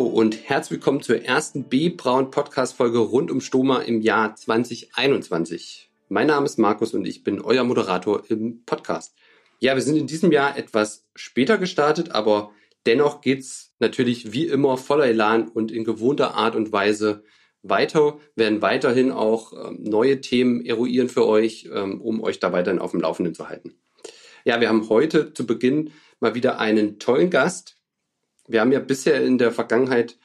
Und herzlich willkommen zur ersten B-Braun Podcast Folge rund um Stoma im Jahr 2021. Mein Name ist Markus und ich bin euer Moderator im Podcast. Ja, wir sind in diesem Jahr etwas später gestartet, aber dennoch geht's natürlich wie immer voller Elan und in gewohnter Art und Weise weiter, werden weiterhin auch ähm, neue Themen eruieren für euch, ähm, um euch da weiterhin auf dem Laufenden zu halten. Ja, wir haben heute zu Beginn mal wieder einen tollen Gast. Wir haben ja bisher in der Vergangenheit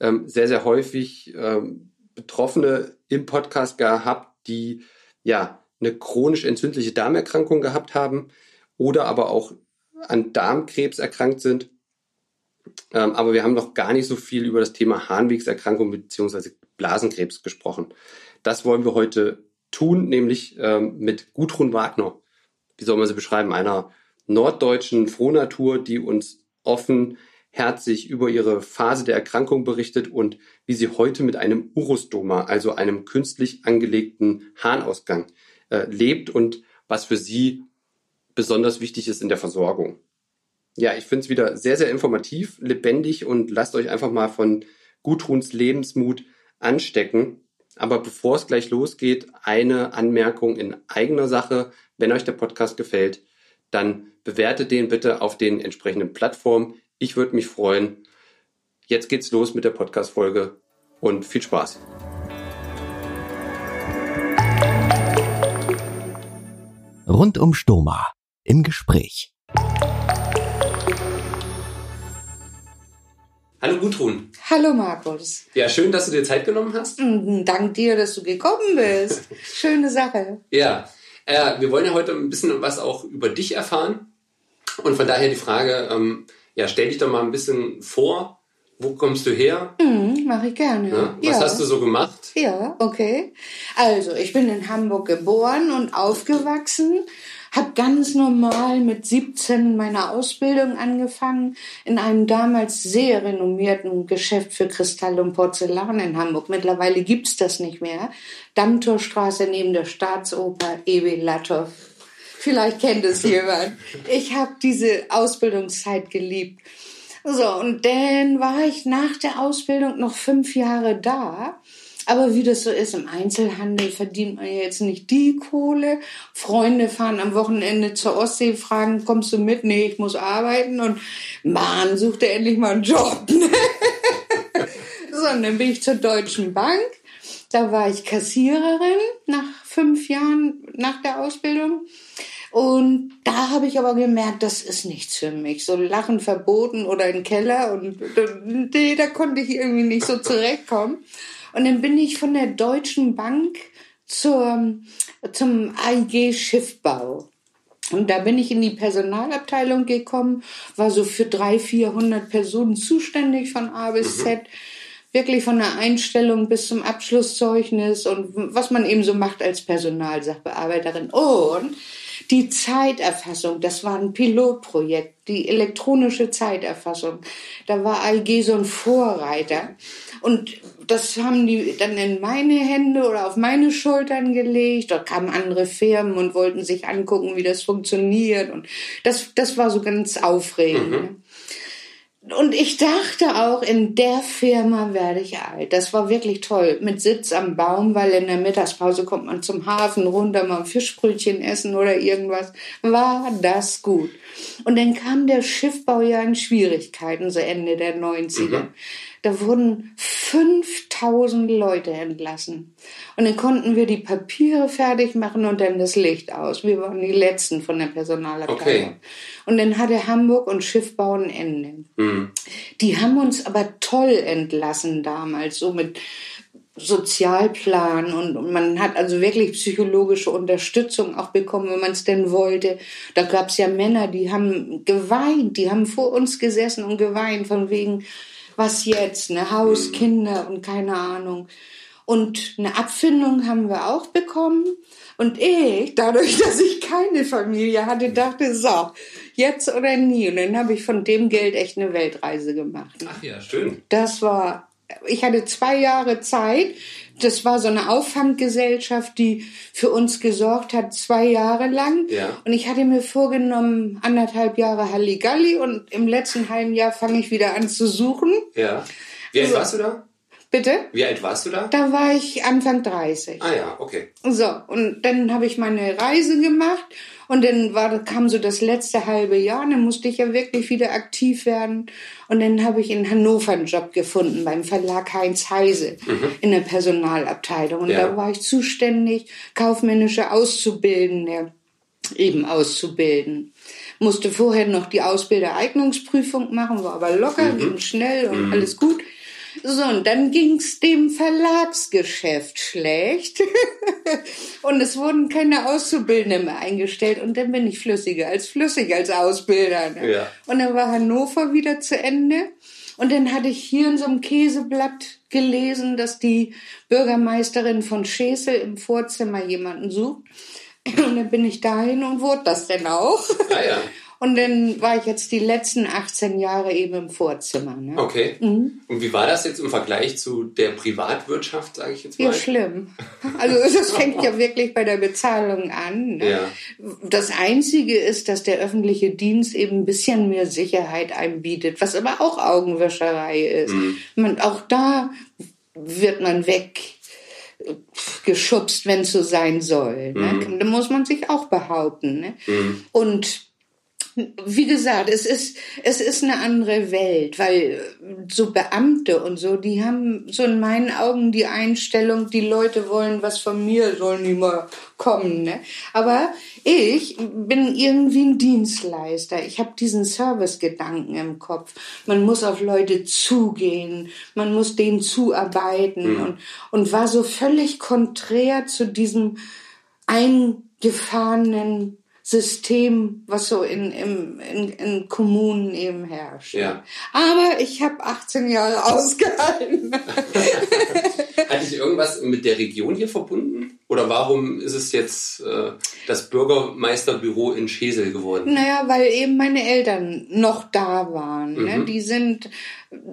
ähm, sehr, sehr häufig ähm, Betroffene im Podcast gehabt, die ja, eine chronisch entzündliche Darmerkrankung gehabt haben oder aber auch an Darmkrebs erkrankt sind. Ähm, aber wir haben noch gar nicht so viel über das Thema Harnwegserkrankung bzw. Blasenkrebs gesprochen. Das wollen wir heute tun, nämlich ähm, mit Gudrun Wagner. Wie soll man sie beschreiben? Einer norddeutschen Frohnatur, die uns offen, herzlich über ihre Phase der Erkrankung berichtet und wie sie heute mit einem Urostoma, also einem künstlich angelegten Harnausgang, äh, lebt und was für sie besonders wichtig ist in der Versorgung. Ja, ich finde es wieder sehr, sehr informativ, lebendig und lasst euch einfach mal von Gudruns Lebensmut anstecken. Aber bevor es gleich losgeht, eine Anmerkung in eigener Sache. Wenn euch der Podcast gefällt, dann bewertet den bitte auf den entsprechenden Plattformen. Ich würde mich freuen. Jetzt geht's los mit der Podcast-Folge und viel Spaß. Rund um Stoma im Gespräch. Hallo Gudrun. Hallo Markus. Ja, schön, dass du dir Zeit genommen hast. Mhm, Dank dir, dass du gekommen bist. Schöne Sache. Ja, äh, wir wollen ja heute ein bisschen was auch über dich erfahren. Und von daher die Frage, ähm, ja, stell dich doch mal ein bisschen vor. Wo kommst du her? Mhm, Mache ich gerne. Ja, was hast du so gemacht? Ja, okay. Also, ich bin in Hamburg geboren und aufgewachsen. Hab ganz normal mit 17 meine Ausbildung angefangen in einem damals sehr renommierten Geschäft für Kristall und Porzellan in Hamburg. Mittlerweile gibt's das nicht mehr. Dammtorstraße neben der Staatsoper Ewi Latov. Vielleicht kennt es jemand. Ich habe diese Ausbildungszeit geliebt. So, und dann war ich nach der Ausbildung noch fünf Jahre da. Aber wie das so ist, im Einzelhandel verdient man jetzt nicht die Kohle. Freunde fahren am Wochenende zur Ostsee, fragen, kommst du mit? Nee, ich muss arbeiten. Und Mann, suchte endlich mal einen Job. so, und dann bin ich zur Deutschen Bank. Da war ich Kassiererin nach fünf Jahren nach der Ausbildung. Und da habe ich aber gemerkt, das ist nichts für mich. So Lachen verboten oder im Keller und nee, da konnte ich irgendwie nicht so zurechtkommen. Und dann bin ich von der Deutschen Bank zur, zum AIG Schiffbau. Und da bin ich in die Personalabteilung gekommen, war so für drei, vierhundert Personen zuständig von A bis Z. Wirklich von der Einstellung bis zum Abschlusszeugnis und was man eben so macht als Personalsachbearbeiterin. Und die Zeiterfassung, das war ein Pilotprojekt, die elektronische Zeiterfassung. Da war AIG so ein Vorreiter. Und das haben die dann in meine Hände oder auf meine Schultern gelegt. Dort kamen andere Firmen und wollten sich angucken, wie das funktioniert. Und das, das war so ganz aufregend. Mhm. Und ich dachte auch, in der Firma werde ich alt. Das war wirklich toll. Mit Sitz am Baum, weil in der Mittagspause kommt man zum Hafen runter, mal ein Fischbrötchen essen oder irgendwas. War das gut. Und dann kam der Schiffbau ja in Schwierigkeiten, so Ende der 90er. Mhm. Da wurden 5000 Leute entlassen. Und dann konnten wir die Papiere fertig machen und dann das Licht aus. Wir waren die Letzten von der Personalabteilung. Okay. Und dann hatte Hamburg und Schiffbau ein Ende. Mhm. Die haben uns aber toll entlassen damals, so mit Sozialplan und, und man hat also wirklich psychologische Unterstützung auch bekommen, wenn man es denn wollte. Da gab es ja Männer, die haben geweint, die haben vor uns gesessen und geweint von wegen, was jetzt, ne Haus, mhm. Kinder und keine Ahnung. Und eine Abfindung haben wir auch bekommen. Und ich, dadurch, dass ich keine Familie hatte, dachte, so, jetzt oder nie. Und dann habe ich von dem Geld echt eine Weltreise gemacht. Ach ja, schön. Das war, ich hatte zwei Jahre Zeit. Das war so eine Auffanggesellschaft, die für uns gesorgt hat, zwei Jahre lang. Ja. Und ich hatte mir vorgenommen, anderthalb Jahre Halligalli und im letzten halben Jahr fange ich wieder an zu suchen. Ja. Wie alt also, warst du da? Bitte? Wie alt warst du da? Da war ich Anfang 30. Ah ja, okay. So, und dann habe ich meine Reise gemacht und dann war, kam so das letzte halbe Jahr, dann musste ich ja wirklich wieder aktiv werden. Und dann habe ich in Hannover einen Job gefunden beim Verlag Heinz Heise mhm. in der Personalabteilung. Und ja. da war ich zuständig, kaufmännische Auszubildende eben auszubilden. Musste vorher noch die Ausbildereignungsprüfung machen, war aber locker, mhm. ging schnell und mhm. alles gut. So, und dann ging's dem Verlagsgeschäft schlecht. und es wurden keine Auszubildenden mehr eingestellt. Und dann bin ich flüssiger als flüssig als Ausbilder. Ne? Ja. Und dann war Hannover wieder zu Ende. Und dann hatte ich hier in so einem Käseblatt gelesen, dass die Bürgermeisterin von Schesel im Vorzimmer jemanden sucht. Und dann bin ich dahin und wurde das denn auch. Ah, ja. Und dann war ich jetzt die letzten 18 Jahre eben im Vorzimmer. Ne? Okay. Mhm. Und wie war das jetzt im Vergleich zu der Privatwirtschaft, sage ich jetzt mal? Ja, schlimm. Also das fängt ja wirklich bei der Bezahlung an. Ne? Ja. Das Einzige ist, dass der öffentliche Dienst eben ein bisschen mehr Sicherheit einbietet, was aber auch Augenwischerei ist. Mhm. Man, auch da wird man weg geschubst, wenn es so sein soll. Ne? Mhm. Da muss man sich auch behaupten. Ne? Mhm. Und wie gesagt, es ist, es ist eine andere Welt, weil so Beamte und so, die haben so in meinen Augen die Einstellung, die Leute wollen was von mir, sollen die mal kommen. Ne? Aber ich bin irgendwie ein Dienstleister. Ich habe diesen Servicegedanken im Kopf. Man muss auf Leute zugehen, man muss denen zuarbeiten mhm. und, und war so völlig konträr zu diesem eingefahrenen System, was so in, in, in, in Kommunen eben herrscht. Ja. Aber ich habe 18 Jahre ausgehalten. Hat dich irgendwas mit der Region hier verbunden? Oder warum ist es jetzt äh, das Bürgermeisterbüro in Schesel geworden? Naja, weil eben meine Eltern noch da waren. Ne? Mhm. Ne? Die sind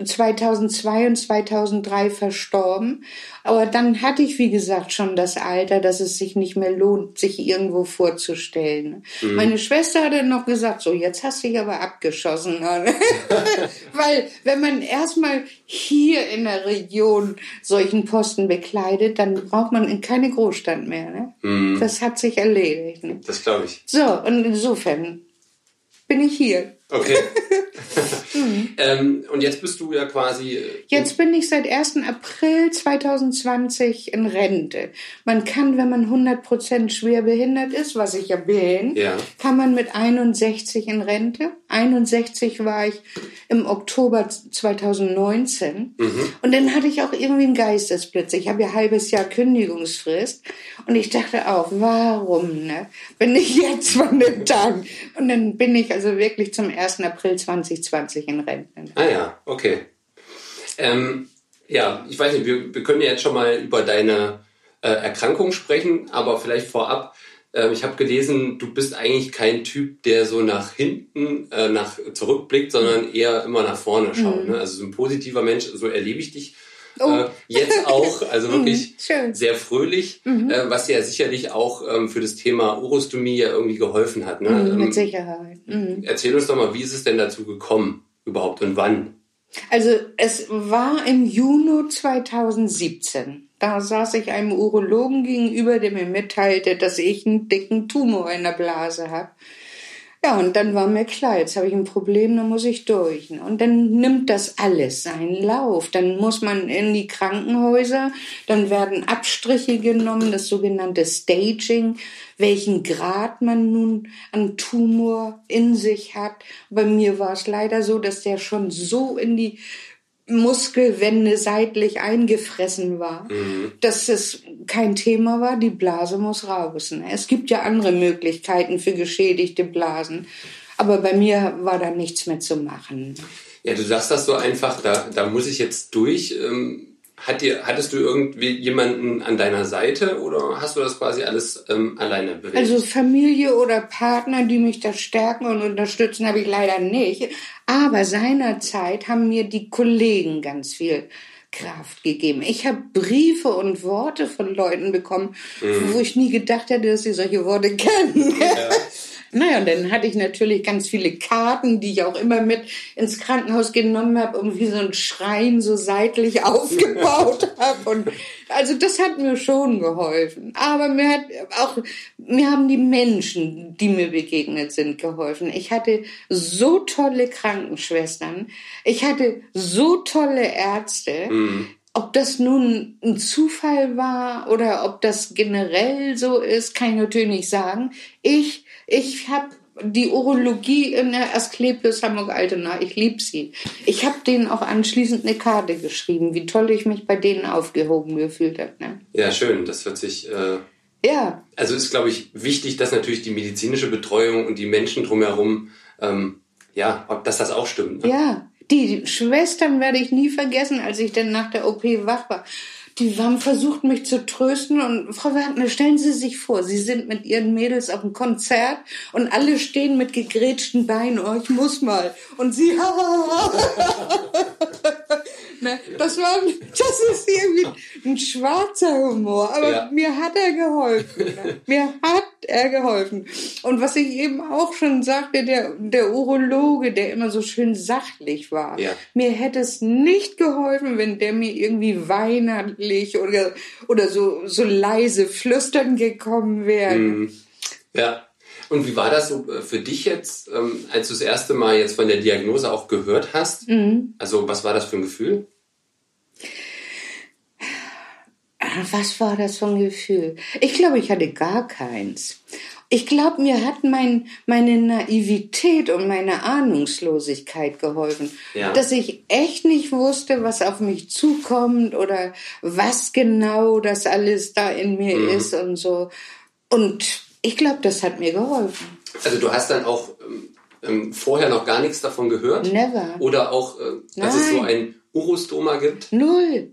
2002 und 2003 verstorben. Aber dann hatte ich, wie gesagt, schon das Alter, dass es sich nicht mehr lohnt, sich irgendwo vorzustellen. Mhm. Meine Schwester hat dann noch gesagt, so, jetzt hast du dich aber abgeschossen. Weil, wenn man erstmal hier in der Region solchen Posten bekleidet, dann braucht man in keine Großstadt mehr. Ne? Mhm. Das hat sich erledigt. Ne? Das glaube ich. So, und insofern bin ich hier. Okay. mhm. ähm, und jetzt bist du ja quasi. Äh, jetzt bin ich seit 1. April 2020 in Rente. Man kann, wenn man 100% schwer behindert ist, was ich ja bin, ja. kann man mit 61 in Rente. 61 war ich im Oktober 2019. Mhm. Und dann hatte ich auch irgendwie einen Geistesblitz. Ich habe ja ein halbes Jahr Kündigungsfrist. Und ich dachte auch, warum ne? bin ich jetzt von den Tagen? Und dann bin ich also wirklich zum 1. April 2020 in Rente. Ah ja, okay. Ähm, ja, ich weiß nicht, wir, wir können ja jetzt schon mal über deine äh, Erkrankung sprechen, aber vielleicht vorab, äh, ich habe gelesen, du bist eigentlich kein Typ, der so nach hinten, äh, nach zurückblickt, sondern eher immer nach vorne schaut. Mhm. Ne? Also so ein positiver Mensch, so erlebe ich dich Oh. Äh, jetzt auch, also wirklich mhm, sehr fröhlich, mhm. äh, was ja sicherlich auch ähm, für das Thema Urostomie ja irgendwie geholfen hat. Ne? Mhm, mit ähm, Sicherheit. Mhm. Erzähl uns doch mal, wie ist es denn dazu gekommen überhaupt und wann? Also es war im Juni 2017. Da saß ich einem Urologen gegenüber, der mir mitteilte, dass ich einen dicken Tumor in der Blase habe. Ja, und dann war mir klar, jetzt habe ich ein Problem, dann muss ich durch. Und dann nimmt das alles seinen Lauf. Dann muss man in die Krankenhäuser, dann werden Abstriche genommen, das sogenannte Staging, welchen Grad man nun an Tumor in sich hat. Bei mir war es leider so, dass der schon so in die Muskelwände seitlich eingefressen war, mhm. dass es kein Thema war, die Blase muss raus. Ne? Es gibt ja andere Möglichkeiten für geschädigte Blasen, aber bei mir war da nichts mehr zu machen. Ja, du sagst das so einfach, da, da muss ich jetzt durch. Ähm, hat dir, hattest du irgendwie jemanden an deiner Seite oder hast du das quasi alles ähm, alleine bewegt? Also Familie oder Partner, die mich da stärken und unterstützen, habe ich leider nicht. Aber seinerzeit haben mir die Kollegen ganz viel Kraft gegeben. Ich habe Briefe und Worte von Leuten bekommen, mhm. wo ich nie gedacht hätte, dass sie solche Worte kennen. Ja. Naja, und dann hatte ich natürlich ganz viele Karten, die ich auch immer mit ins Krankenhaus genommen habe und wie so ein Schrein so seitlich aufgebaut habe. Und also das hat mir schon geholfen. Aber mir hat auch, mir haben die Menschen, die mir begegnet sind, geholfen. Ich hatte so tolle Krankenschwestern. Ich hatte so tolle Ärzte. Mhm. Ob das nun ein Zufall war oder ob das generell so ist, kann ich natürlich nicht sagen. Ich ich habe die Urologie in der Asklepios Hamburg-Altena, ich liebe sie. Ich habe denen auch anschließend eine Karte geschrieben, wie toll ich mich bei denen aufgehoben gefühlt habe. Ne? Ja, schön. Das hört sich... Äh ja. Also ist, glaube ich, wichtig, dass natürlich die medizinische Betreuung und die Menschen drumherum, ähm, ja, dass das auch stimmt. Ne? Ja, die Schwestern werde ich nie vergessen, als ich dann nach der OP wach war die haben versucht, mich zu trösten. Und Frau Wagner, stellen Sie sich vor, Sie sind mit Ihren Mädels auf einem Konzert und alle stehen mit gegrätschten Beinen. Oh, ich muss mal. Und Sie, ne, das war, das ist irgendwie ein schwarzer Humor. Aber ja. mir hat er geholfen. Ne? Mir hat er geholfen. Und was ich eben auch schon sagte, der, der Urologe, der immer so schön sachlich war. Ja. Mir hätte es nicht geholfen, wenn der mir irgendwie weinerlich oder, oder so, so leise flüstern gekommen wäre. Mhm. Ja. Und wie war das so äh, für dich jetzt, ähm, als du das erste Mal jetzt von der Diagnose auch gehört hast? Mhm. Also was war das für ein Gefühl? Was war das für ein Gefühl? Ich glaube, ich hatte gar keins. Ich glaube, mir hat mein, meine Naivität und meine Ahnungslosigkeit geholfen, ja. dass ich echt nicht wusste, was auf mich zukommt oder was genau das alles da in mir mhm. ist und so. Und ich glaube, das hat mir geholfen. Also du hast dann auch ähm, ähm vorher noch gar nichts davon gehört? Never. Oder auch, äh, dass Nein. es so ein Urostoma gibt? Null.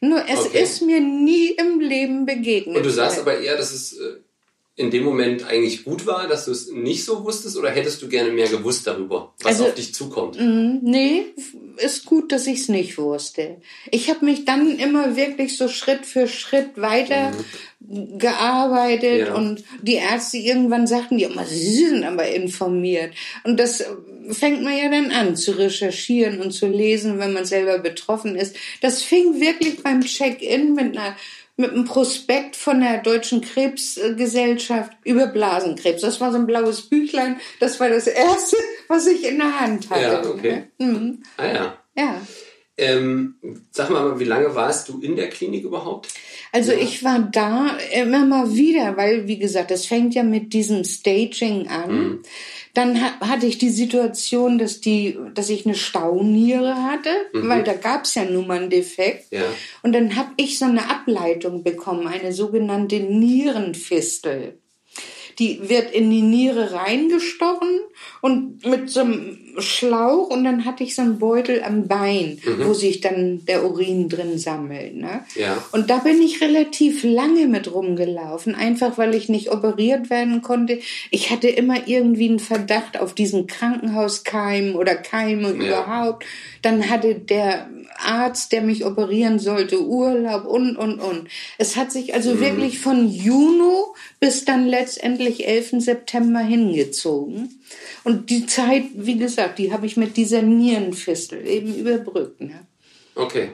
Nur es okay. ist mir nie im Leben begegnet. Und du sagst aber eher, dass es äh, in dem Moment eigentlich gut war, dass du es nicht so wusstest oder hättest du gerne mehr gewusst darüber, was also, auf dich zukommt? Mh, nee, ist gut, dass ich es nicht wusste. Ich habe mich dann immer wirklich so Schritt für Schritt weiter mhm. gearbeitet ja. und die Ärzte irgendwann sagten, ja, sie sind aber informiert. Und das fängt man ja dann an zu recherchieren und zu lesen, wenn man selber betroffen ist. Das fing wirklich beim Check-in mit einer mit einem Prospekt von der Deutschen Krebsgesellschaft über Blasenkrebs. Das war so ein blaues Büchlein. Das war das erste, was ich in der Hand hatte. Ja, okay. Mhm. Ah ja. Ja. Ähm, sag mal, wie lange warst du in der Klinik überhaupt? Also ja. ich war da immer mal wieder, weil wie gesagt, das fängt ja mit diesem Staging an. Mhm. Dann hatte ich die Situation, dass die, dass ich eine Stauniere hatte, mhm. weil da gab es ja nun mal einen Defekt. Ja. Und dann habe ich so eine Ableitung bekommen, eine sogenannte Nierenfistel. Die wird in die Niere reingestochen und mit so einem Schlauch und dann hatte ich so einen Beutel am Bein, mhm. wo sich dann der Urin drin sammelt. Ne? Ja. Und da bin ich relativ lange mit rumgelaufen, einfach weil ich nicht operiert werden konnte. Ich hatte immer irgendwie einen Verdacht auf diesen Krankenhauskeim oder Keime ja. überhaupt. Dann hatte der Arzt, der mich operieren sollte, Urlaub und, und, und. Es hat sich also mhm. wirklich von Juni bis dann letztendlich 11. September hingezogen. Und die Zeit, wie gesagt, die habe ich mit dieser Nierenfistel eben überbrückt. Ne? Okay.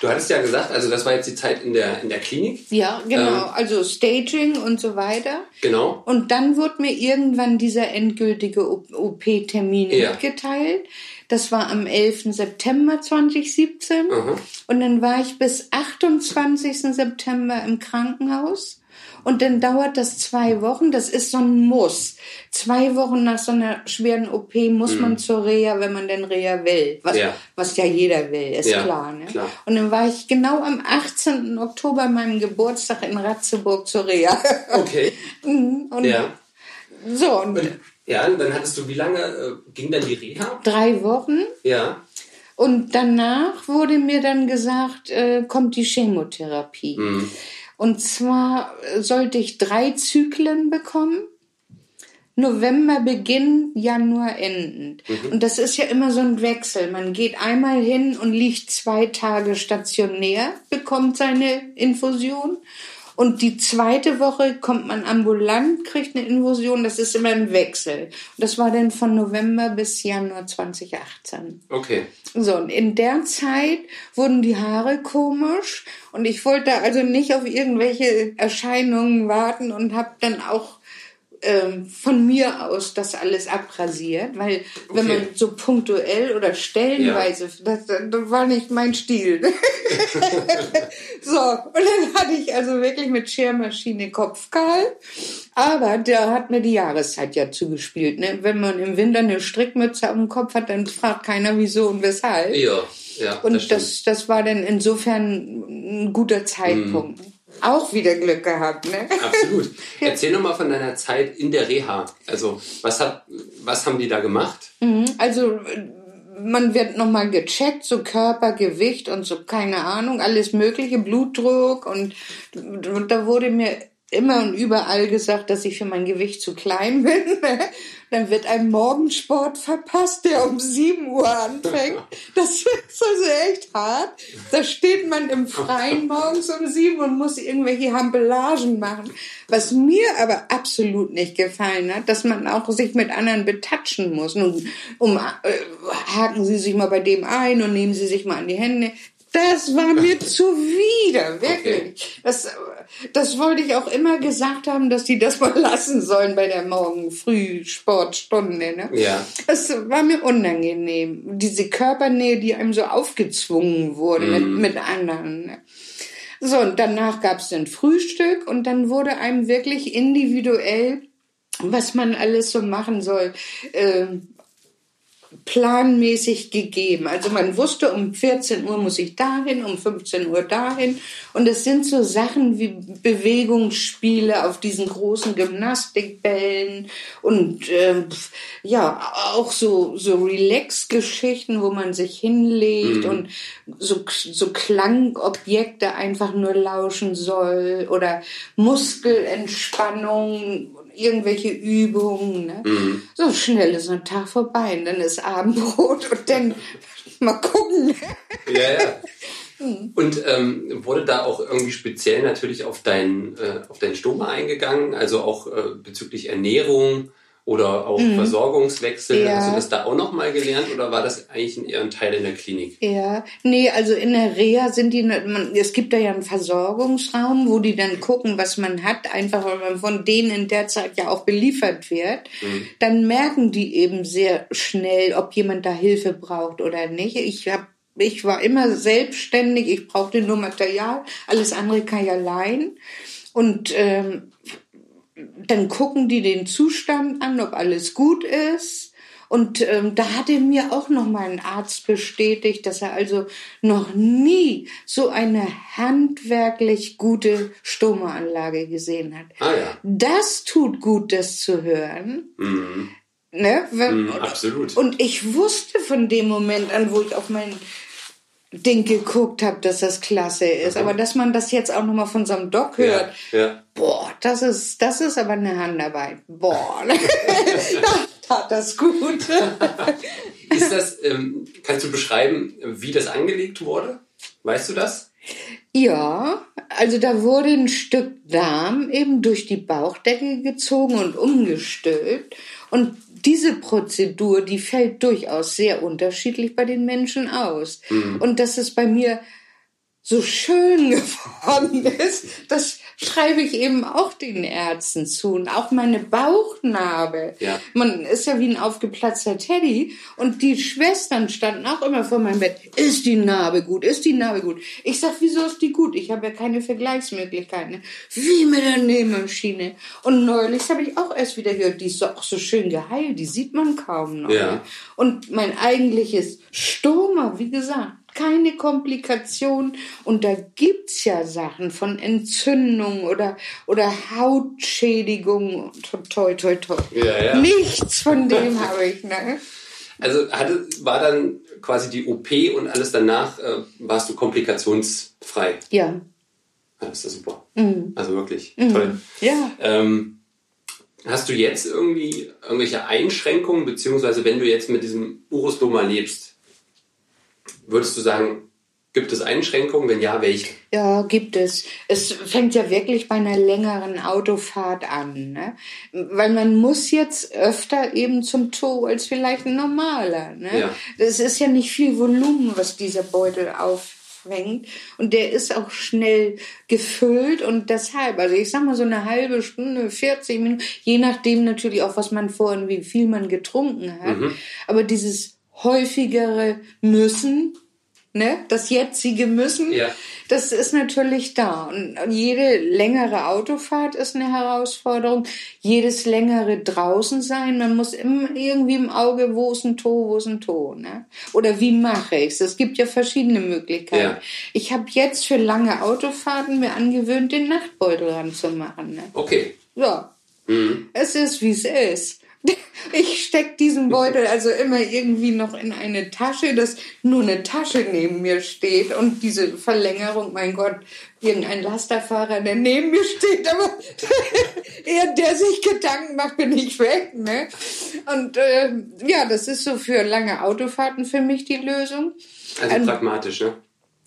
Du hattest ja gesagt, also das war jetzt die Zeit in der, in der Klinik. Ja, genau. Ähm, also Staging und so weiter. Genau. Und dann wurde mir irgendwann dieser endgültige OP-Termin ja. mitgeteilt. Das war am 11. September 2017. Mhm. Und dann war ich bis 28. September im Krankenhaus. Und dann dauert das zwei Wochen. Das ist so ein Muss. Zwei Wochen nach so einer schweren OP muss mhm. man zur Reha, wenn man denn Reha will. Was ja, was ja jeder will, ist ja, klar, ne? klar. Und dann war ich genau am 18. Oktober, meinem Geburtstag in Ratzeburg zur Reha. Okay. Mhm. und ja. So, und, und ja, und dann hattest du, wie lange äh, ging dann die Reha? Drei Wochen. Ja. Und danach wurde mir dann gesagt, äh, kommt die Chemotherapie. Mhm. Und zwar sollte ich drei Zyklen bekommen. November beginnen, Januar enden. Mhm. Und das ist ja immer so ein Wechsel. Man geht einmal hin und liegt zwei Tage stationär, bekommt seine Infusion und die zweite Woche kommt man ambulant, kriegt eine Infusion. Das ist immer ein Wechsel. Das war dann von November bis Januar 2018. Okay. So, und in der Zeit wurden die Haare komisch. Und ich wollte also nicht auf irgendwelche Erscheinungen warten und habe dann auch ähm, von mir aus das alles abrasiert, weil wenn man so punktuell oder stellenweise, ja. das, das war nicht mein Stil. so, und dann hatte ich also wirklich mit Schermaschine Kopfkahl. Aber der hat mir die Jahreszeit ja zugespielt. Ne? Wenn man im Winter eine Strickmütze am Kopf hat, dann fragt keiner wieso und weshalb. Ja, ja. Und das, das, das war dann insofern ein guter Zeitpunkt. Mhm auch wieder Glück gehabt, ne? Absolut. Erzähl noch mal von deiner Zeit in der Reha. Also, was, hat, was haben die da gemacht? Mhm, also, man wird noch mal gecheckt, so Körpergewicht und so, keine Ahnung, alles mögliche, Blutdruck und da wurde mir immer und überall gesagt, dass ich für mein Gewicht zu klein bin. Dann wird ein Morgensport verpasst, der um 7 Uhr anfängt. Das ist also echt hart. Da steht man im Freien morgens um 7 und muss irgendwelche Hampelagen machen. Was mir aber absolut nicht gefallen hat, dass man auch sich mit anderen betatschen muss. Nun, um, äh, haken Sie sich mal bei dem ein und nehmen Sie sich mal an die Hände. Das war mir zuwider, wirklich. Okay. Das, das wollte ich auch immer gesagt haben, dass die das mal lassen sollen bei der morgen früh Sportstunde. Ne? Ja. Das war mir unangenehm. Diese Körpernähe, die einem so aufgezwungen wurde mm. mit, mhm. mit anderen. Ne? So, und danach gab es ein Frühstück und dann wurde einem wirklich individuell was man alles so machen soll, äh, planmäßig gegeben. Also man wusste, um 14 Uhr muss ich dahin, um 15 Uhr dahin. Und es sind so Sachen wie Bewegungsspiele auf diesen großen Gymnastikbällen und äh, ja, auch so, so Relax-Geschichten, wo man sich hinlegt mhm. und so, so Klangobjekte einfach nur lauschen soll oder Muskelentspannung irgendwelche Übungen. Ne? Mhm. So schnell ist ein Tag vorbei und dann ist Abendbrot und dann mal gucken. Ja, ja. Mhm. Und ähm, wurde da auch irgendwie speziell natürlich auf deinen äh, auf deinen Stoma eingegangen, also auch äh, bezüglich Ernährung? Oder auch mhm. Versorgungswechsel. Ja. Hast du das da auch noch mal gelernt oder war das eigentlich eher ein Teil in der Klinik? Ja, nee, also in der Reha sind die, man, es gibt da ja einen Versorgungsraum, wo die dann gucken, was man hat, einfach weil man von denen in der Zeit ja auch beliefert wird. Mhm. Dann merken die eben sehr schnell, ob jemand da Hilfe braucht oder nicht. Ich habe ich war immer selbstständig, ich brauchte nur Material, alles andere kann ich allein. Und ähm, dann gucken die den Zustand an, ob alles gut ist. Und ähm, da hatte mir auch noch mal ein Arzt bestätigt, dass er also noch nie so eine handwerklich gute Stomaanlage gesehen hat. Ah, ja. Das tut gut, das zu hören. Mhm. Ne? Wenn, mhm, absolut. Und ich wusste von dem Moment an, wo ich auf meinen Ding geguckt habe, dass das klasse ist. Aber dass man das jetzt auch nochmal von so einem Doc hört, ja, ja. boah, das ist, das ist aber eine Handarbeit. Boah, da tat das gut. ist das, ähm, kannst du beschreiben, wie das angelegt wurde? Weißt du das? Ja, also da wurde ein Stück Darm eben durch die Bauchdecke gezogen und umgestülpt. Und diese Prozedur, die fällt durchaus sehr unterschiedlich bei den Menschen aus. Mhm. Und dass es bei mir so schön geworden ist, das schreibe ich eben auch den Ärzten zu und auch meine Bauchnarbe. Ja. Man ist ja wie ein aufgeplatzter Teddy und die Schwestern standen auch immer vor meinem Bett. Ist die Narbe gut? Ist die Narbe gut? Ich sag, wieso ist die gut? Ich habe ja keine Vergleichsmöglichkeiten. Wie mit der Nähmaschine. Und neulich habe ich auch erst wieder gehört, die ist doch auch so schön geheilt, die sieht man kaum noch. Ja. Und mein eigentliches Stoma, wie gesagt, keine Komplikation. Und da gibt's ja Sachen von Entzündung oder, oder Hautschädigung. Toi, toi, toi. Ja, ja. Nichts von dem habe ich, ne? Also hatte, war dann quasi die OP und alles danach, äh, warst du komplikationsfrei. Ja. Ja, das ist ja super. Mhm. Also wirklich toll. Ja. Ähm, hast du jetzt irgendwie irgendwelche Einschränkungen, beziehungsweise wenn du jetzt mit diesem Urostoma lebst, würdest du sagen, gibt es Einschränkungen? Wenn ja, welche? Ja, gibt es. Es fängt ja wirklich bei einer längeren Autofahrt an, ne? Weil man muss jetzt öfter eben zum Zoo als vielleicht ein normaler, ne? Ja. Das ist ja nicht viel Volumen, was dieser Beutel auffängt. Und der ist auch schnell gefüllt und deshalb, also ich sag mal so eine halbe Stunde, 40 Minuten, je nachdem natürlich auch, was man vorhin, wie viel man getrunken hat. Aber dieses häufigere Müssen, ne, das jetzige Müssen, Ja. das ist natürlich da. Und jede längere Autofahrt ist eine Herausforderung. Jedes längere draußen sein. Man muss immer irgendwie im Auge, wo ist ein To, wo ist ein To, ne? Oder wie mache ich's? Es gibt ja verschiedene Möglichkeiten. Ja. Ich habe jetzt für lange Autofahrten mir angewöhnt, den Nachtbeutel ranzumachen, ne? Okay. So. Mhm. Es ist, wie es ist. Ich steck diesen Beutel also immer irgendwie noch in eine Tasche, dass nur eine Tasche neben mir steht und diese Verlängerung, mein Gott, irgendein Lasterfahrer, der neben mir steht, aber er, der sich Gedanken macht, bin ich weg, ne? Und äh, ja, das ist so für lange Autofahrten für mich die Lösung. Also Ähm, pragmatisch, ne?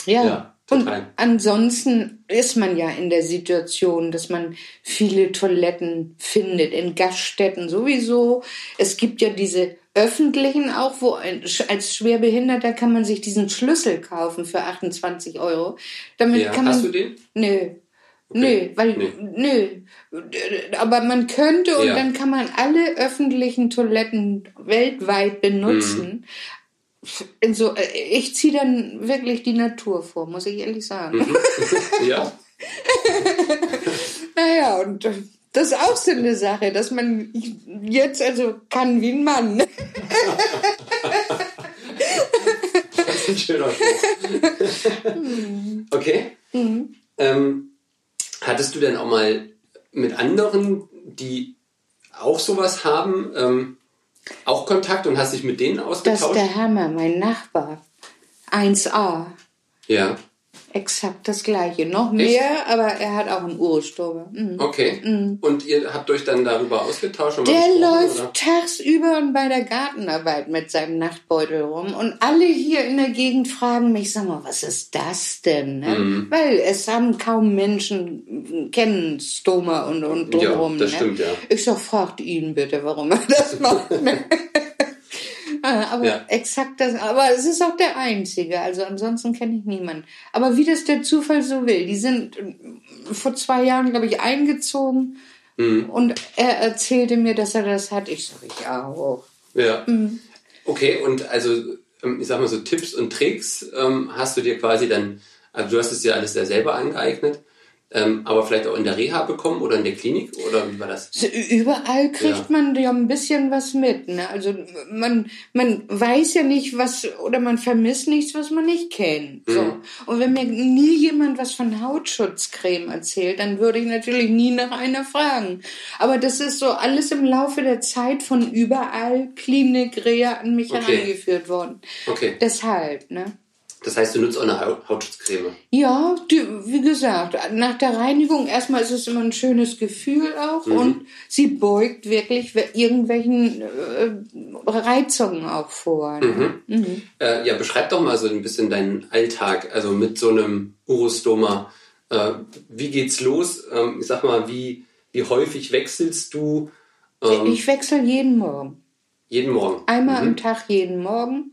Ja, Ja, und total. ansonsten ist man ja in der Situation, dass man viele Toiletten findet, in Gaststätten sowieso. Es gibt ja diese öffentlichen auch, wo ein, als Schwerbehinderter kann man sich diesen Schlüssel kaufen für 28 Euro. Damit Ja. kann man, Hast du den? Nö. Nö, weil, Nee. nö. Aber man könnte und Ja. dann kann man alle öffentlichen Toiletten weltweit benutzen. In so, äh, ich ziehe dann wirklich die Natur vor, muss ich ehrlich sagen. Ja. Naja, und das ist auch so eine Sache, dass man jetzt also kann wie ein Mann. Das ist ein schöner Spruch. Okay. Ähm, hattest du denn auch mal mit anderen, die auch sowas haben, ähm, auch Kontakt und hast dich mit denen Das ist ausgetauscht? der Hammer, mein Nachbar. 1a. ja. Exakt das gleiche. Noch mehr, aber er hat auch einen Urosturm. Mhm. Okay. Und ihr habt euch dann darüber ausgetauscht? Der läuft oder? tagsüber und bei der Gartenarbeit mit seinem Nachtbeutel rum. Und alle hier in der Gegend fragen mich, sag mal, was ist das denn? Ne? Mhm. Weil es haben kaum Menschen, kennen Stoma und, und Ja, drumherum. das ne? stimmt, ja. Ich sag, fragt ihn bitte, warum er das macht. Ah, aber Ja. exakt das, aber es ist auch der einzige, also ansonsten kenne ich niemanden. Aber wie das der Zufall so will, die sind äh, vor zwei Jahren, glaube ich, eingezogen Mhm. und er erzählte mir, dass er das hat. Ich sage, ich auch. Ja. Mhm. Okay, und also, ähm, ich sag mal so Tipps und Tricks ähm, hast du dir quasi dann, also du hast es dir alles ja selber angeeignet, ähm, aber vielleicht auch in der Reha bekommen oder in der Klinik oder wie war das? So, Überall kriegt Ja. man ja ein bisschen was mit. Ne? Also man, man weiß ja nicht, was oder man vermisst nichts, was man nicht kennt. So. Mhm. Und wenn mir nie jemand was von Hautschutzcreme erzählt, dann würde ich natürlich nie nach einer fragen. Aber das ist so alles im Laufe der Zeit von überall Klinik, Reha an mich Okay. herangeführt worden. Okay, Deshalb, ne? Das heißt, du nutzt auch eine Haut- Hautschutzcreme. Ja, die, wie gesagt, nach der Reinigung erstmal ist es immer ein schönes Gefühl auch und sie beugt wirklich irgendwelchen äh, Reizungen auch vor. Ne? Äh, ja, beschreib doch mal so ein bisschen deinen Alltag, also mit so einem Urostoma. Äh, wie geht's los? Ähm, ich sag mal, wie, wie häufig wechselst du? Ähm, Ich wechsle jeden Morgen. jeden Morgen. Einmal am Tag jeden Morgen.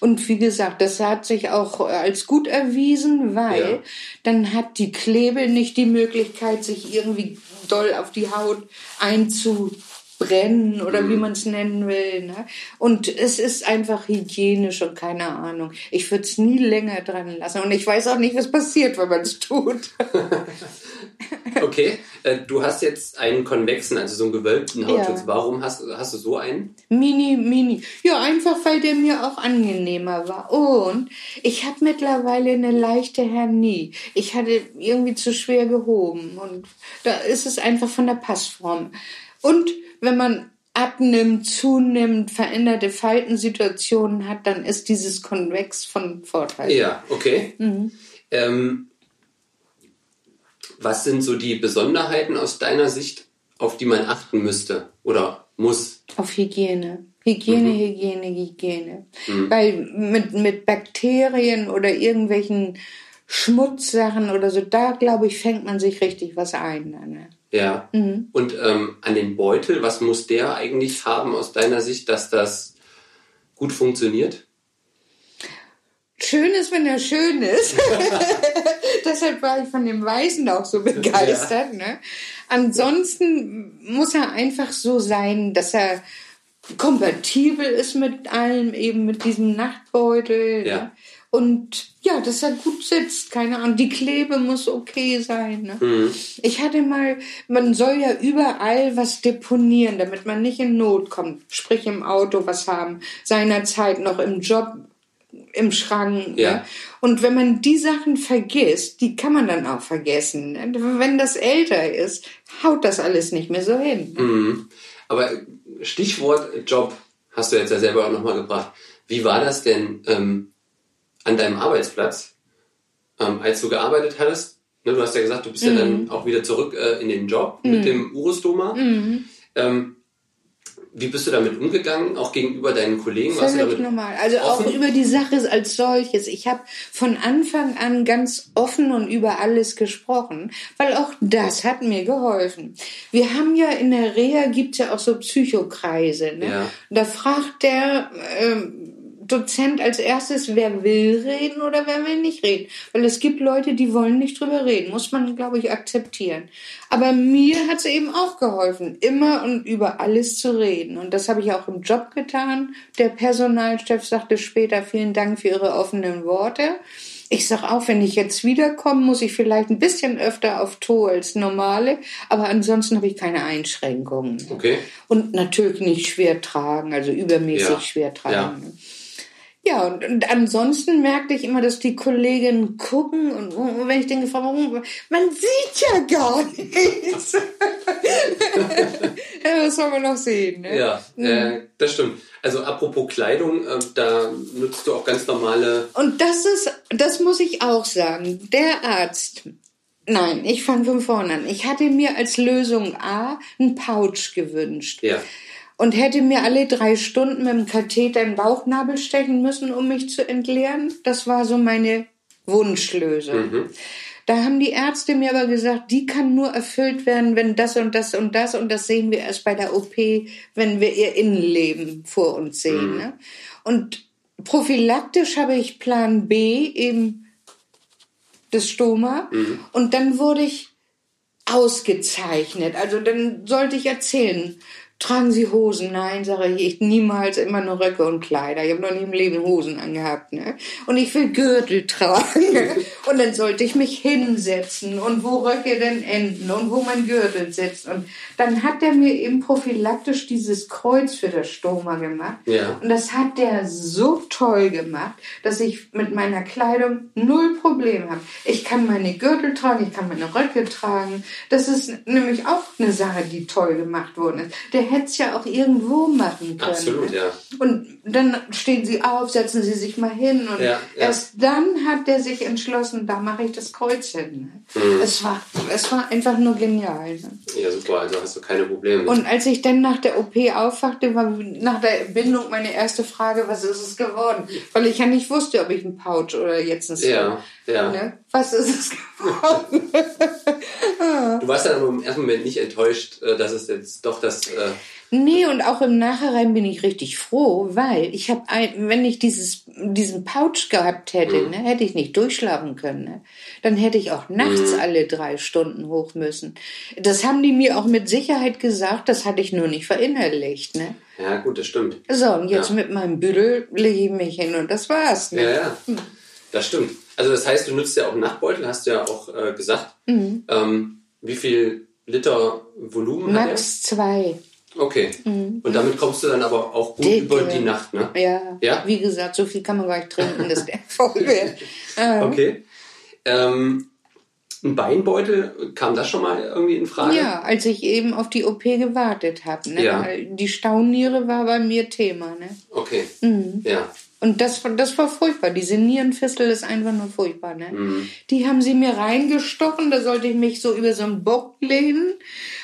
Und wie gesagt, das hat sich auch als gut erwiesen, weil ja. dann hat die Klebe nicht die Möglichkeit, sich irgendwie doll auf die Haut einzu brennen oder wie mhm. man es nennen will. Ne? Und es ist einfach hygienisch und keine Ahnung. Ich würde es nie länger dran lassen. Und ich weiß auch nicht, was passiert, wenn man es tut. okay, äh, du hast jetzt einen konvexen, also so einen gewölbten Hautschutz. Ja. Warum hast, hast du so einen? Mini, mini. Ja, einfach weil der mir auch angenehmer war. Und ich habe mittlerweile eine leichte Hernie. Ich hatte irgendwie zu schwer gehoben. Und da ist es einfach von der Passform. Und wenn man abnimmt, zunimmt, veränderte Faltensituationen hat, dann ist dieses Konvex von Vorteil. Ja, okay. Mhm. Ähm, was sind so die Besonderheiten aus deiner Sicht, auf die man achten müsste oder muss? Auf Hygiene. Hygiene, mhm. Hygiene, Hygiene. Mhm. Weil mit, mit Bakterien oder irgendwelchen Schmutzsachen oder so, da glaube ich, fängt man sich richtig was ein. Ne? Ja. Mhm. Und ähm, an den Beutel, was muss der eigentlich haben aus deiner Sicht, dass das gut funktioniert? Schön ist, wenn er schön ist. Deshalb war ich von dem Weißen auch so begeistert. Ja. Ne? Ansonsten muss er einfach so sein, dass er kompatibel ist mit allem, eben mit diesem Nachtbeutel. Ja. Ne? Und ja, dass er gut sitzt, keine Ahnung. Die Klebe muss okay sein. Ne? Mhm. Ich hatte mal, man soll ja überall was deponieren, damit man nicht in Not kommt. Sprich im Auto was haben, seinerzeit noch im Job, im Schrank. Ne? Ja. Ne? Und wenn man die Sachen vergisst, die kann man dann auch vergessen. Ne? Wenn das älter ist, haut das alles nicht mehr so hin. Mhm. Aber Stichwort Job hast du jetzt ja selber auch nochmal gebracht. Wie war das denn? Ähm an deinem Arbeitsplatz, ähm, als du gearbeitet hattest, ne, du hast ja gesagt, du bist mhm. ja dann mhm. auch wieder zurück äh, in den Job mhm. mit dem Urostoma. Mhm. Ähm, wie bist du damit umgegangen, auch gegenüber deinen Kollegen? Völlig normal. Also offen? auch über die Sache als solches. Ich habe von Anfang an ganz offen und über alles gesprochen, weil auch das hat mir geholfen. Wir haben ja in der Reha gibt's ja auch so Psychokreise. Ne? Ja. Da fragt der, ähm, Dozent als erstes, wer will reden oder wer will nicht reden. Weil es gibt Leute, die wollen nicht drüber reden. Muss man, glaube ich, akzeptieren. Aber mir hat es eben auch geholfen, immer und über alles zu reden. Und das habe ich auch im Job getan. Der Personalchef sagte später, vielen Dank für Ihre offenen Worte. Ich sag auch, wenn ich jetzt wiederkomme, muss ich vielleicht ein bisschen öfter auf Tour als normale, aber ansonsten habe ich keine Einschränkungen. Okay. Und natürlich nicht schwer tragen, also übermäßig ja. schwer tragen. Ja. Ja, und, und ansonsten merkte ich immer, dass die Kolleginnen gucken und, und wenn ich denke, warum, man sieht ja gar nichts. das soll man noch sehen. Ne? Ja, mhm. äh, das stimmt. Also apropos Kleidung, äh, da nutzt du auch ganz normale. Und das ist, das muss ich auch sagen. Der Arzt, Nein, ich fange von vorne an. Ich hatte mir als Lösung A einen Pouch gewünscht. Ja und hätte mir alle drei Stunden mit dem Katheter im Bauchnabel stechen müssen, um mich zu entleeren. Das war so meine Wunschlösung. Mhm. Da haben die Ärzte mir aber gesagt, die kann nur erfüllt werden, wenn das und das und das und das sehen wir erst bei der OP, wenn wir ihr Innenleben vor uns sehen. Mhm. Ne? Und prophylaktisch habe ich Plan B, eben das Stoma. Mhm. Und dann wurde ich ausgezeichnet. Also dann sollte ich erzählen, tragen Sie Hosen? Nein, sage ich, ich niemals immer nur Röcke und Kleider. Ich habe noch nie im Leben Hosen angehabt. Ne? Und ich will Gürtel tragen. Ne? Und dann sollte ich mich hinsetzen und wo Röcke denn enden und wo mein Gürtel sitzt. Und dann hat er mir eben prophylaktisch dieses Kreuz für das Stoma gemacht. Ja. Und das hat der so toll gemacht, dass ich mit meiner Kleidung null Probleme habe. Ich kann meine Gürtel tragen, ich kann meine Röcke tragen. Das ist nämlich auch eine Sache, die toll gemacht worden ist. Der hätte es ja auch irgendwo machen können. Absolut, ja. Und dann stehen sie auf, setzen sie sich mal hin und ja, ja. erst dann hat der sich entschlossen, da mache ich das Kreuz hin. Mhm. Es, war, es war einfach nur genial. Ja, super, also hast du keine Probleme. Und als ich dann nach der OP aufwachte, war nach der Bindung meine erste Frage, was ist es geworden? Weil ich ja nicht wusste, ob ich einen Pouch oder jetzt einen Slim. Ja, ja. Ne? Was ist es geworden? du warst dann aber im ersten Moment nicht enttäuscht, äh, dass es jetzt doch das... Äh Nee, und auch im Nachhinein bin ich richtig froh, weil ich habe, wenn ich dieses, diesen Pouch gehabt hätte, Mhm. ne, hätte ich nicht durchschlafen können. Ne? Dann hätte ich auch nachts Mhm. alle drei Stunden hoch müssen. Das haben die mir auch mit Sicherheit gesagt, das hatte ich nur nicht verinnerlicht. Ne? Ja, gut, das stimmt. So, und jetzt Ja. mit meinem Büdel lege ich mich hin und das war's. Ne? Ja, ja. Das stimmt. Also das heißt, du nutzt ja auch Nachtbeutel, hast du ja auch äh, gesagt. Ähm, wie viel Liter Volumen hat Max zwei. Okay. Und damit kommst du dann aber auch gut Dicke. über die Nacht, ne? Ja. Ja? Wie gesagt, so viel kann man gar nicht trinken, dass der voll wird. Äh, Okay. Ähm, ein Beinbeutel, kam das schon mal irgendwie in Frage? Ja, als ich eben auf die OP gewartet habe. Ne? Ja. Die Stauniere war bei mir Thema. Ne? Okay. Mhm. Ja. Und das, war- das war furchtbar. Diese Nierenfistel ist einfach nur furchtbar. Ne? Mhm. Die haben sie mir reingestochen. Da sollte ich mich so über so einen Bock lehnen.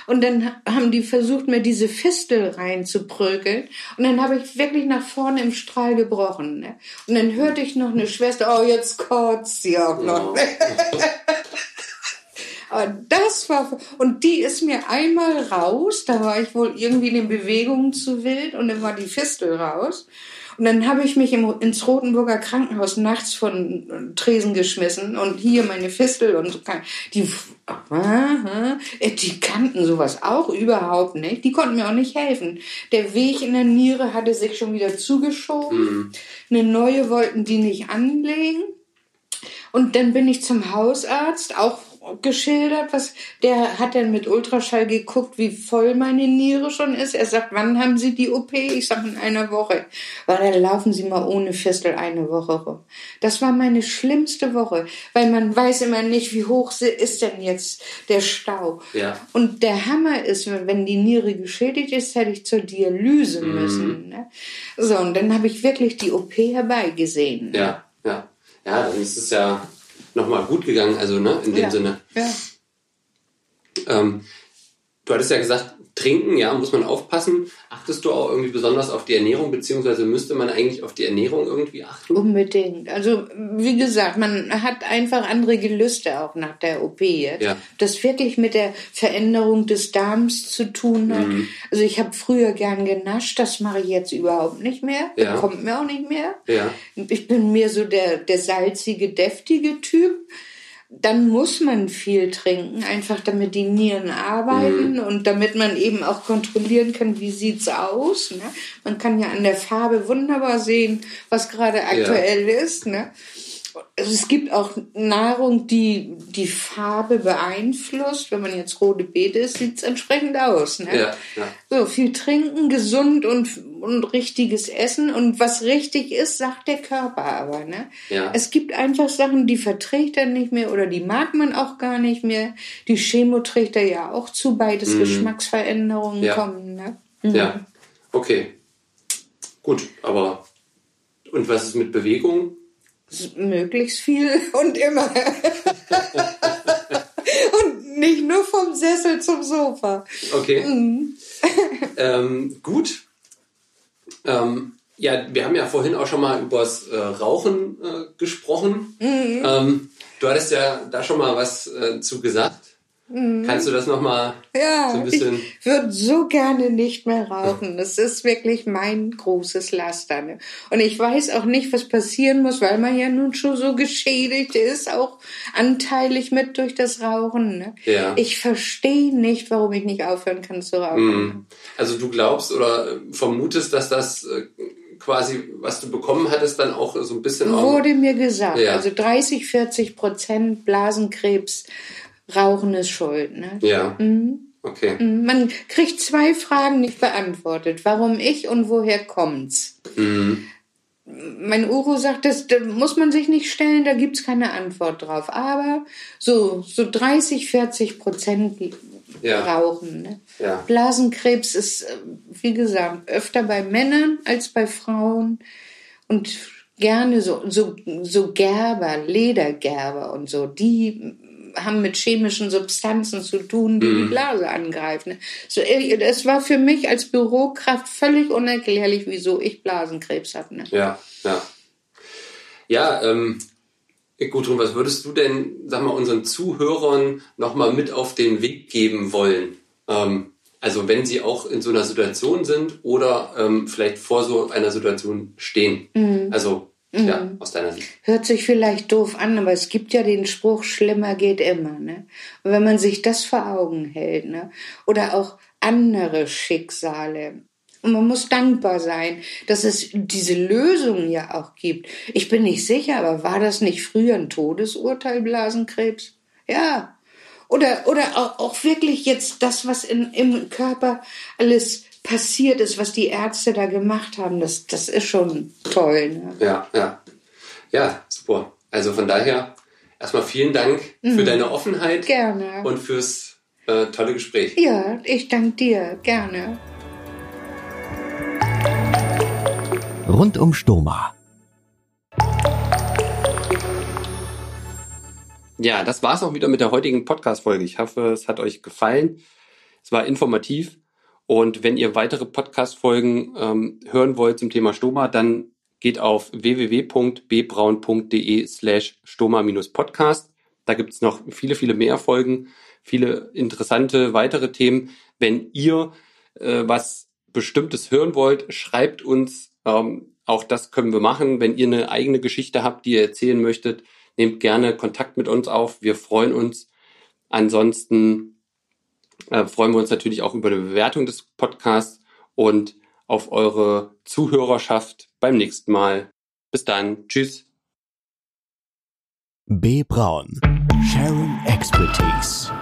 Und dann ha- haben die versucht, mir diese Fistel reinzuprügeln. Und dann habe ich wirklich nach vorne im Strahl gebrochen. Ne? Und dann hörte ich noch eine Schwester, oh, jetzt kotzt sie auch noch. Oh. Aber das war, und die ist mir einmal raus, da war ich wohl irgendwie in den Bewegungen zu wild und dann war die Fistel raus. Und dann habe ich mich im, ins Rotenburger Krankenhaus nachts von Tresen geschmissen und hier meine Fistel und so. die, aha, die kannten sowas auch überhaupt nicht. Die konnten mir auch nicht helfen. Der Weg in der Niere hatte sich schon wieder zugeschoben. Eine neue wollten die nicht anlegen. Und dann bin ich zum Hausarzt, auch geschildert, was der hat dann mit Ultraschall geguckt, wie voll meine Niere schon ist. Er sagt, wann haben Sie die OP? Ich sage in einer Woche. Weil dann laufen Sie mal ohne Fistel eine Woche rum. Das war meine schlimmste Woche, weil man weiß immer nicht, wie hoch ist denn jetzt der Stau. Ja. Und der Hammer ist, wenn die Niere geschädigt ist, hätte ich zur Dialyse müssen. Ne? So, und dann habe ich wirklich die OP herbeigesehen. Ja, ja. Ja, dann ist es ja nochmal gut gegangen, also ne, in dem ja. Sinne. Ja. Ähm, du hattest ja gesagt, trinken, ja, muss man aufpassen. Achtest du auch irgendwie besonders auf die Ernährung, beziehungsweise müsste man eigentlich auf die Ernährung irgendwie achten? Unbedingt. Also, wie gesagt, man hat einfach andere Gelüste auch nach der OP jetzt. Ja. Das wirklich mit der Veränderung des Darms zu tun hat. Mhm. Also, ich habe früher gern genascht, das mache ich jetzt überhaupt nicht mehr. Ja. Das kommt mir auch nicht mehr. Ja. Ich bin mehr so der, der salzige, deftige Typ. Dann muss man viel trinken, einfach damit die Nieren arbeiten Mhm. und damit man eben auch kontrollieren kann, wie sieht's aus. Ne? Man kann ja an der Farbe wunderbar sehen, was gerade aktuell ist. Ne? Also es gibt auch Nahrung, die die Farbe beeinflusst. Wenn man jetzt rote Beete isst, sieht's entsprechend aus. Ne? Ja, ja. So, viel trinken, gesund und, und richtiges Essen. Und was richtig ist, sagt der Körper aber. Ne? Ja. Es gibt einfach Sachen, die verträgt er nicht mehr oder die mag man auch gar nicht mehr. Die Chemo trägt er ja auch zu bei, dass Geschmacksveränderungen Mhm. Ja. kommen. Ne? Ja. Okay. Gut, aber und was ist mit Bewegung? Möglichst viel und immer. und nicht nur vom Sessel zum Sofa. Okay. Mhm. ähm, gut. Ähm, ja, wir haben ja vorhin auch schon mal übers äh, Rauchen äh, gesprochen. Mhm. Ähm, du hattest ja da schon mal was äh, zu gesagt. Kannst du das nochmal Mhm. Ja, so ein bisschen... ich würde so gerne nicht mehr rauchen. Das ist wirklich mein großes Laster. Ne? Und ich weiß auch nicht, was passieren muss, weil man ja nun schon so geschädigt ist, auch anteilig mit durch das Rauchen. Ne? Ja. Ich verstehe nicht, warum ich nicht aufhören kann zu rauchen. Mhm. Also du glaubst oder vermutest, dass das äh, quasi, was du bekommen hattest, dann auch so ein bisschen... Wurde mir gesagt. Ja. Also 30, 40 Prozent Blasenkrebs, Rauchen ist schuld. Ne? Ja. Mhm. Okay. Man kriegt zwei Fragen nicht beantwortet. Warum ich und woher kommt's? Mhm. Mein Uro sagt, das, da muss man sich nicht stellen, da gibt's keine Antwort drauf. Aber so, so 30, 40 Prozent Ja. rauchen. Ne? Ja. Blasenkrebs ist, äh, wie gesagt, öfter bei Männern als bei Frauen. Und gerne so, so, so Gerber, Ledergerber und so, die haben mit chemischen Substanzen zu tun, die die Blase angreifen. So, äh, das war für mich als Bürokraft völlig unerklärlich, wieso ich Blasenkrebs habe. Ne? Ja, ja. Ja, ähm, Gudrun, was würdest du denn, sag mal, unseren Zuhörern nochmal mit auf den Weg geben wollen? Ähm, Also wenn Sie auch in so einer Situation sind oder ähm, vielleicht vor so einer Situation stehen. Mhm. Also ja, mhm. aus deiner Sicht. Hört sich vielleicht doof an, aber es gibt ja den Spruch, schlimmer geht immer. Ne? Und wenn man sich das vor Augen hält, ne? oder auch andere Schicksale, und man muss dankbar sein, dass es diese Lösung ja auch gibt. Ich bin nicht sicher, aber war das nicht früher ein Todesurteil, Blasenkrebs? Ja. Oder, oder auch, auch wirklich jetzt das, was in, im Körper alles passiert ist, was die Ärzte da gemacht haben, das, das ist schon toll. Ne? Ja, ja. Ja, super. Also von daher erstmal vielen Dank mhm. für deine Offenheit. Gerne. Und fürs äh, tolle Gespräch. Ja, ich danke dir. Gerne. Rund um Stoma. Ja, das war's auch wieder mit der heutigen Podcast-Folge. Ich hoffe, es hat euch gefallen. Es war informativ. Und wenn ihr weitere Podcast-Folgen ähm, hören wollt zum Thema Stoma, dann geht auf www.bbraun.de slash stoma-podcast. Da gibt's noch viele, viele mehr Folgen, viele interessante weitere Themen. Wenn ihr äh, was Bestimmtes hören wollt, schreibt uns. Ähm, auch das können wir machen. Wenn ihr eine eigene Geschichte habt, die ihr erzählen möchtet, nehmt gerne Kontakt mit uns auf. Wir freuen uns. Ansonsten äh, freuen wir uns natürlich auch über eine Bewertung des Podcasts und auf eure Zuhörerschaft beim nächsten Mal. Bis dann. Tschüss. B. Braun. Sharing Expertise.